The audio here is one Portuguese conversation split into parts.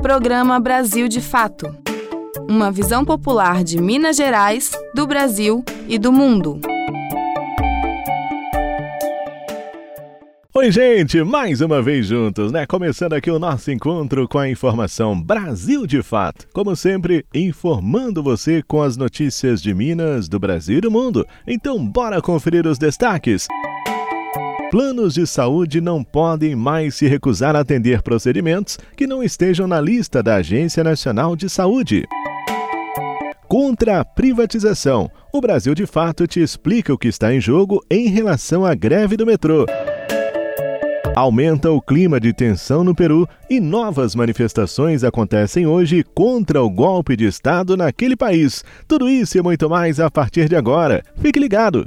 Programa Brasil de Fato. Uma visão popular de Minas Gerais, do Brasil e do mundo. Oi, gente, mais uma vez juntos, né? Começando aqui o nosso encontro com a informação Brasil de Fato. Como sempre, informando você com as notícias de Minas, do Brasil e do mundo. Então, bora conferir os destaques. Planos de saúde não podem mais se recusar a atender procedimentos que não estejam na lista da Agência Nacional de Saúde. Contra a privatização, o Brasil de Fato te explica o que está em jogo em relação à greve do metrô. Aumenta o clima de tensão no Peru e novas manifestações acontecem hoje contra o golpe de Estado naquele país. Tudo isso e muito mais a partir de agora. Fique ligado!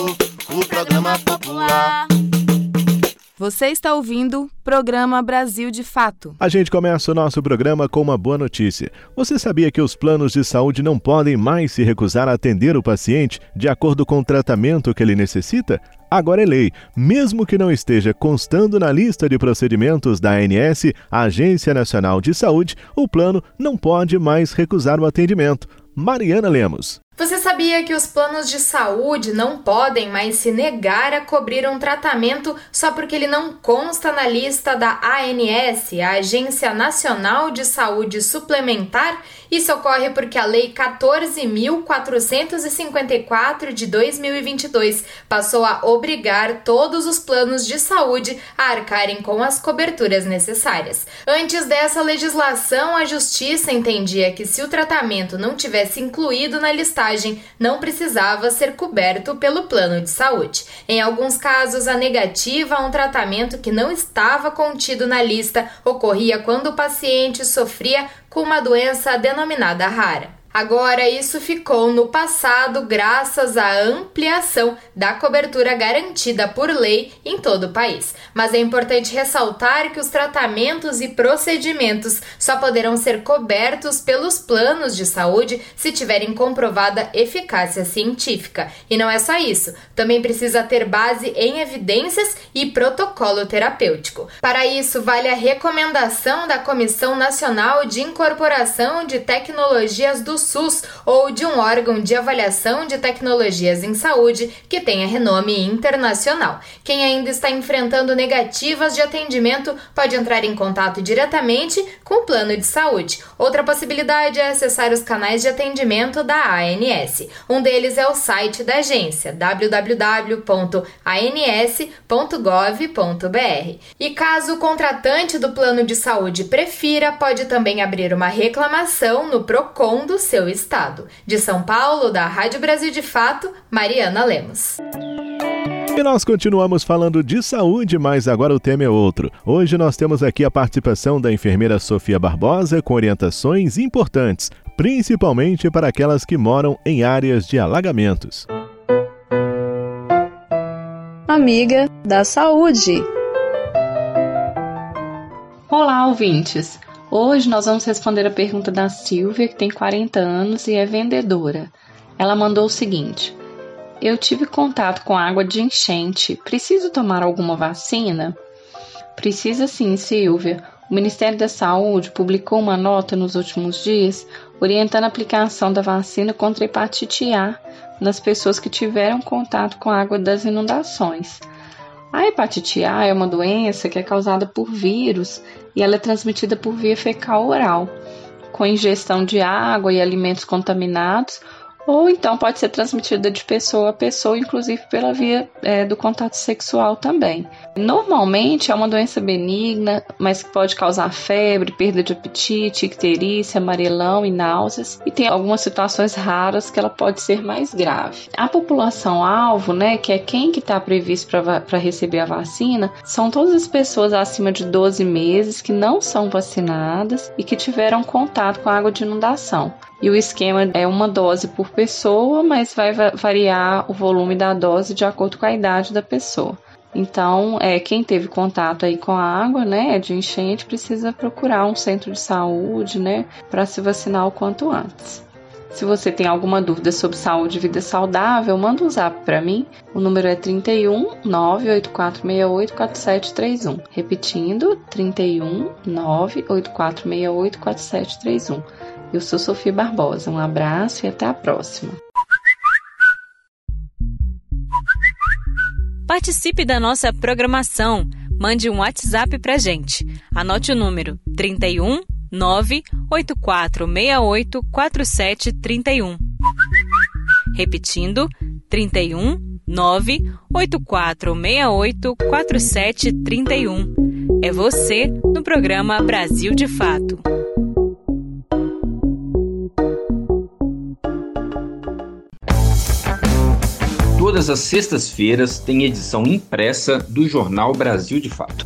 Você está ouvindo Programa Brasil de Fato. A gente começa o nosso programa com uma boa notícia. Você sabia que os planos de saúde não podem mais se recusar a atender o paciente de acordo com o tratamento que ele necessita? Agora é lei. Mesmo que não esteja constando na lista de procedimentos da ANS, Agência Nacional de Saúde, o plano não pode mais recusar o atendimento. Mariana Lemos. Você sabia que os planos de saúde não podem mais se negar a cobrir um tratamento só porque ele não consta na lista da ANS, a Agência Nacional de Saúde Suplementar? Isso ocorre porque a Lei 14.454 de 2022 passou a obrigar todos os planos de saúde a arcarem com as coberturas necessárias. Antes dessa legislação, a Justiça entendia que se o tratamento não tivesse incluído na listagem, não precisava ser coberto pelo plano de saúde. Em alguns casos, a negativa a um tratamento que não estava contido na lista ocorria quando o paciente sofria com uma doença denominada rara. Agora, isso ficou no passado graças à ampliação da cobertura garantida por lei em todo o país. Mas é importante ressaltar que os tratamentos e procedimentos só poderão ser cobertos pelos planos de saúde se tiverem comprovada eficácia científica. E não é só isso, também precisa ter base em evidências e protocolo terapêutico. Para isso, vale a recomendação da Comissão Nacional de Incorporação de Tecnologias do SUS ou de um órgão de avaliação de tecnologias em saúde que tenha renome internacional. Quem ainda está enfrentando negativas de atendimento pode entrar em contato diretamente com o plano de saúde. Outra possibilidade é acessar os canais de atendimento da ANS. Um deles é o site da agência www.ans.gov.br. E caso o contratante do plano de saúde prefira, pode também abrir uma reclamação no Procon do seu estado. De São Paulo, da Rádio Brasil de Fato, Mariana Lemos. E nós continuamos falando de saúde, mas agora o tema é outro. Hoje nós temos aqui a participação da enfermeira Sofia Barbosa com orientações importantes, principalmente para aquelas que moram em áreas de alagamentos. Amiga da Saúde. Olá, ouvintes. Hoje nós vamos responder a pergunta da Silvia, que tem 40 anos e é vendedora. Ela mandou o seguinte: Eu tive contato com água de enchente. Preciso tomar alguma vacina? Precisa sim, Silvia. O Ministério da Saúde publicou uma nota nos últimos dias orientando a aplicação da vacina contra hepatite A nas pessoas que tiveram contato com a água das inundações. A hepatite A é uma doença que é causada por vírus e ela é transmitida por via fecal oral, com ingestão de água e alimentos contaminados ou então pode ser transmitida de pessoa a pessoa, inclusive pela via é, do contato sexual também. Normalmente é uma doença benigna, mas que pode causar febre, perda de apetite, icterícia, amarelão e náuseas, e tem algumas situações raras que ela pode ser mais grave. A população alvo, né, que é quem que está previsto para receber a vacina, são todas as pessoas acima de 12 meses que não são vacinadas e que tiveram contato com água de inundação. E o esquema é uma dose por pessoa, mas vai variar o volume da dose de acordo com a idade da pessoa. Então, é, quem teve contato aí com a água, né, de enchente, precisa procurar um centro de saúde, né, para se vacinar o quanto antes. Se você tem alguma dúvida sobre saúde e vida saudável, manda um zap para mim. O número é 31 98468 4731. Repetindo, 31 98468 4731. Eu sou Sofia Barbosa. Um abraço e até a próxima. Participe da nossa programação. Mande um WhatsApp pra gente. Anote o número 31 98468 4731. Repetindo, 31 98468 4731. É você no programa Brasil de Fato. Todas as sextas-feiras tem edição impressa do jornal Brasil de Fato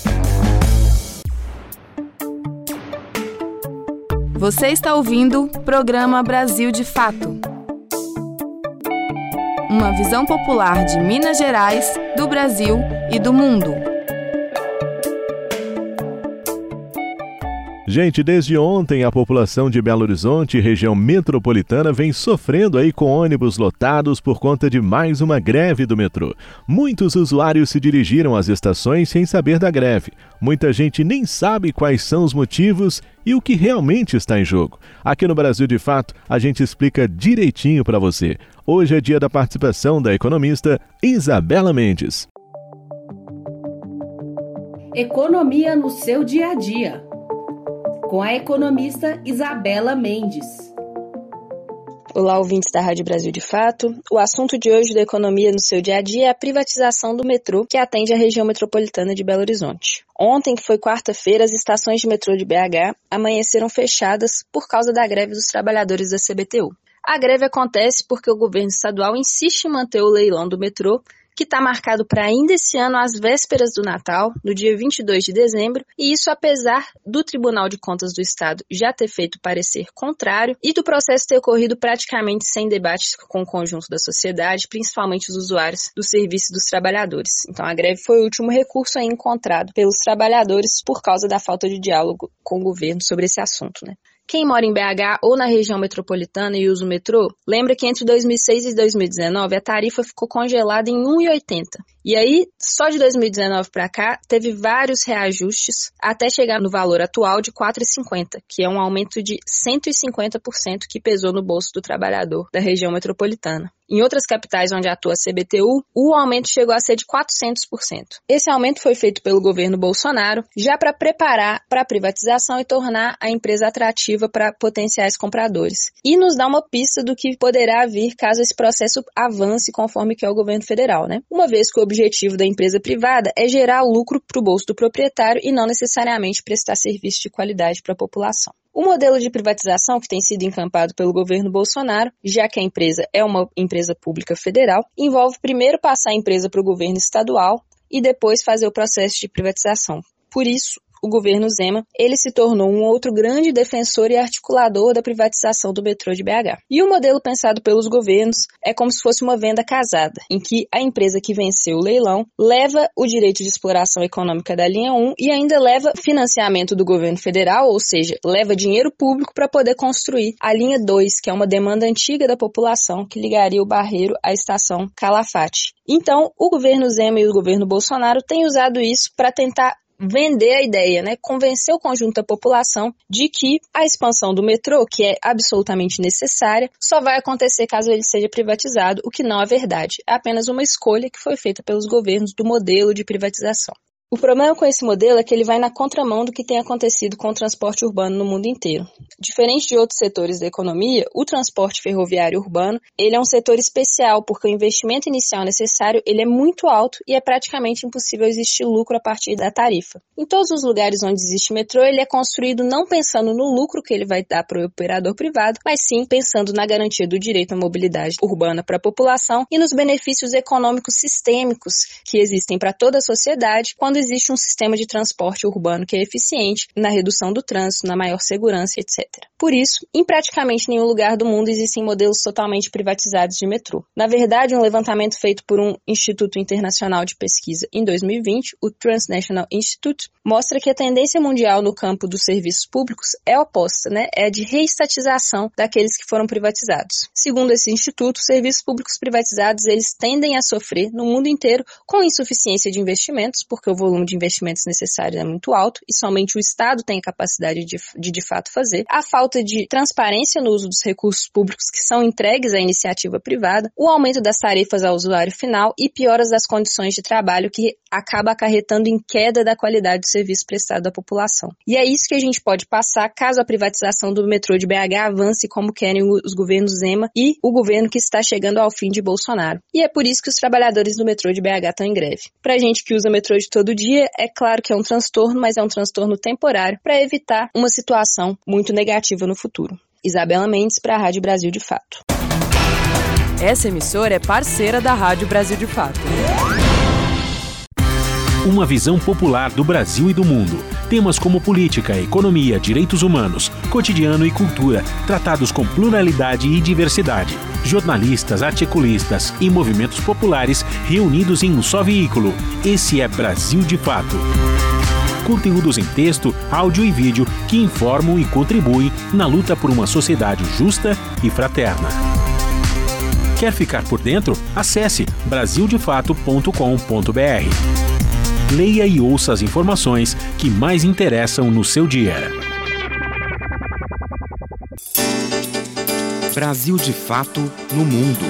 Você está ouvindo o programa Brasil de Fato. Uma visão popular de Minas Gerais, do Brasil e do mundo. Gente, desde ontem a população de Belo Horizonte e região metropolitana vem sofrendo aí com ônibus lotados por conta de mais uma greve do metrô. Muitos usuários se dirigiram às estações sem saber da greve. Muita gente nem sabe quais são os motivos e o que realmente está em jogo. Aqui no Brasil de Fato, a gente explica direitinho para você. Hoje é dia da participação da economista Isabela Mendes. Economia no seu dia a dia com a economista Isabela Mendes. Olá, ouvintes da Rádio Brasil de Fato. O assunto de hoje da economia no seu dia a dia é a privatização do metrô que atende a região metropolitana de Belo Horizonte. Ontem, que foi quarta-feira, as estações de metrô de BH amanheceram fechadas por causa da greve dos trabalhadores da CBTU. A greve acontece porque o governo estadual insiste em manter o leilão do metrô que está marcado para ainda esse ano, às vésperas do Natal, no dia 22 de dezembro, e isso apesar do Tribunal de Contas do Estado já ter feito parecer contrário e do processo ter ocorrido praticamente sem debates com o conjunto da sociedade, principalmente os usuários do serviço dos trabalhadores. Então, a greve foi o último recurso encontrado pelos trabalhadores por causa da falta de diálogo com o governo sobre esse assunto. Né? Quem mora em BH ou na região metropolitana e usa o metrô, lembra que entre 2006 e 2019 a tarifa ficou congelada em 1,80. E aí, só de 2019 para cá, teve vários reajustes até chegar no valor atual de 4,50, que é um aumento de 150% que pesou no bolso do trabalhador da região metropolitana. Em outras capitais onde atua a CBTU, o aumento chegou a ser de 400%. Esse aumento foi feito pelo governo Bolsonaro já para preparar para a privatização e tornar a empresa atrativa para potenciais compradores. E nos dá uma pista do que poderá vir caso esse processo avance conforme que é o governo federal, né? Uma vez que o objetivo da empresa privada é gerar lucro para o bolso do proprietário e não necessariamente prestar serviço de qualidade para a população. O modelo de privatização que tem sido encampado pelo governo Bolsonaro, já que a empresa é uma empresa pública federal, envolve primeiro passar a empresa para o governo estadual e depois fazer o processo de privatização. Por isso, o governo Zema, ele se tornou um outro grande defensor e articulador da privatização do metrô de BH. E o modelo pensado pelos governos é como se fosse uma venda casada, em que a empresa que venceu o leilão leva o direito de exploração econômica da linha 1 e ainda leva financiamento do governo federal, ou seja, leva dinheiro público para poder construir a linha 2, que é uma demanda antiga da população que ligaria o Barreiro à estação Calafate. Então, o governo Zema e o governo Bolsonaro têm usado isso para tentar vender a ideia, né, convencer o conjunto da população de que a expansão do metrô, que é absolutamente necessária, só vai acontecer caso ele seja privatizado, o que não é verdade. É apenas uma escolha que foi feita pelos governos do modelo de privatização. O problema com esse modelo é que ele vai na contramão do que tem acontecido com o transporte urbano no mundo inteiro. Diferente de outros setores da economia, o transporte ferroviário urbano, ele é um setor especial porque o investimento inicial necessário, ele é muito alto e é praticamente impossível existir lucro a partir da tarifa. Em todos os lugares onde existe metrô, ele é construído não pensando no lucro que ele vai dar para o operador privado, mas sim pensando na garantia do direito à mobilidade urbana para a população e nos benefícios econômicos sistêmicos que existem para toda a sociedade quando existe um sistema de transporte urbano que é eficiente na redução do trânsito, na maior segurança, etc. Por isso, em praticamente nenhum lugar do mundo existem modelos totalmente privatizados de metrô. Na verdade, um levantamento feito por um Instituto Internacional de Pesquisa em 2020, o Transnational Institute, mostra que a tendência mundial no campo dos serviços públicos é oposta, né? É de reestatização daqueles que foram privatizados. Segundo esse instituto, os serviços públicos privatizados eles tendem a sofrer no mundo inteiro com insuficiência de investimentos, porque o volume de investimentos necessário é muito alto e somente o Estado tem a capacidade de, de, de fato fazer, a falta de transparência no uso dos recursos públicos que são entregues à iniciativa privada, o aumento das tarifas ao usuário final e pioras das condições de trabalho que acaba acarretando em queda da qualidade do serviço prestado à população. E é isso que a gente pode passar caso a privatização do metrô de BH avance como querem os governos Zema e o governo que está chegando ao fim de Bolsonaro. E é por isso que os trabalhadores do metrô de BH estão em greve. Pra gente que usa metrô de todo dia, é claro que é um transtorno, mas é um transtorno temporário para evitar uma situação muito negativa no futuro. Isabela Mendes para a Rádio Brasil de Fato. Essa emissora é parceira da Rádio Brasil de Fato. Uma visão popular do Brasil e do mundo. Temas como política, economia, direitos humanos, cotidiano e cultura, tratados com pluralidade e diversidade. Jornalistas, articulistas e movimentos populares reunidos em um só veículo. Esse é Brasil de Fato conteúdos em texto, áudio e vídeo que informam e contribuem na luta por uma sociedade justa e fraterna. Quer ficar por dentro? Acesse brasildefato.com.br leia e ouça as informações que mais interessam no seu dia. Brasil de Fato no Mundo.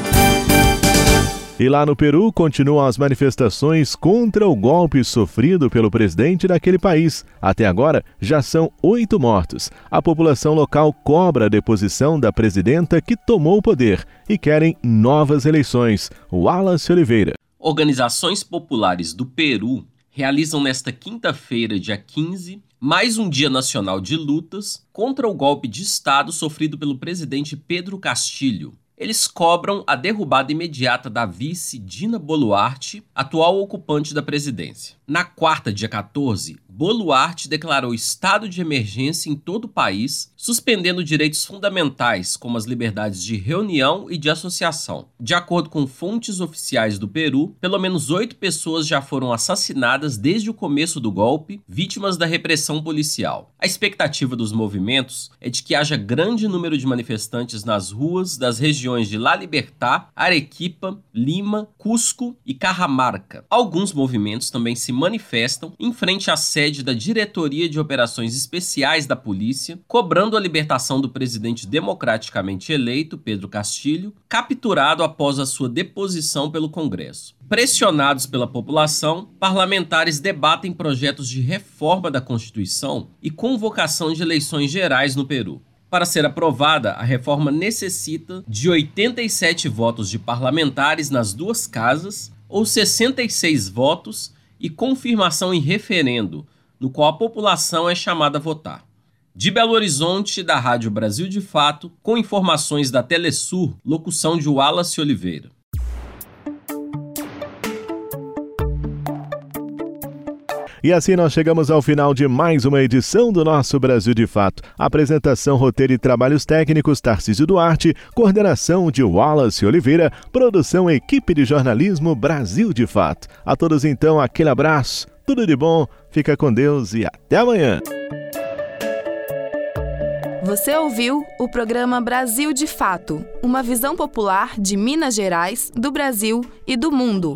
E lá no Peru continuam as manifestações contra o golpe sofrido pelo presidente daquele país. Até agora, já são oito mortos. A população local cobra a deposição da presidenta que tomou o poder e querem novas eleições. Wallace Oliveira. Organizações populares do Peru realizam nesta quinta-feira, dia 15, mais um Dia Nacional de Lutas contra o golpe de Estado sofrido pelo presidente Pedro Castilho. Eles cobram a derrubada imediata da vice Dina Boluarte, atual ocupante da presidência. Na quarta, dia 14, Boluarte declarou estado de emergência em todo o país, suspendendo direitos fundamentais, como as liberdades de reunião e de associação. De acordo com fontes oficiais do Peru, pelo menos oito pessoas já foram assassinadas desde o começo do golpe, vítimas da repressão policial. A expectativa dos movimentos é de que haja grande número de manifestantes nas ruas das regiões de La Libertad, Arequipa, Lima, Cusco e Cajamarca. Alguns movimentos também se manifestam em frente à sede da Diretoria de Operações Especiais da Polícia, cobrando a libertação do presidente democraticamente eleito, Pedro Castilho, capturado após a sua deposição pelo Congresso. Pressionados pela população, parlamentares debatem projetos de reforma da Constituição e convocação de eleições gerais no Peru. Para ser aprovada, a reforma necessita de 87 votos de parlamentares nas duas casas ou 66 votos e confirmação em referendo, no qual a população é chamada a votar. De Belo Horizonte, da Rádio Brasil de Fato, com informações da Telesur, locução de Wallace Oliveira. E assim nós chegamos ao final de mais uma edição do nosso Brasil de Fato. Apresentação, roteiro e trabalhos técnicos Tarcísio Duarte, coordenação de Wallace Oliveira, produção equipe de jornalismo Brasil de Fato. A todos então aquele abraço, tudo de bom, fica com Deus e até amanhã. Você ouviu o programa Brasil de Fato, uma visão popular de Minas Gerais, do Brasil e do mundo.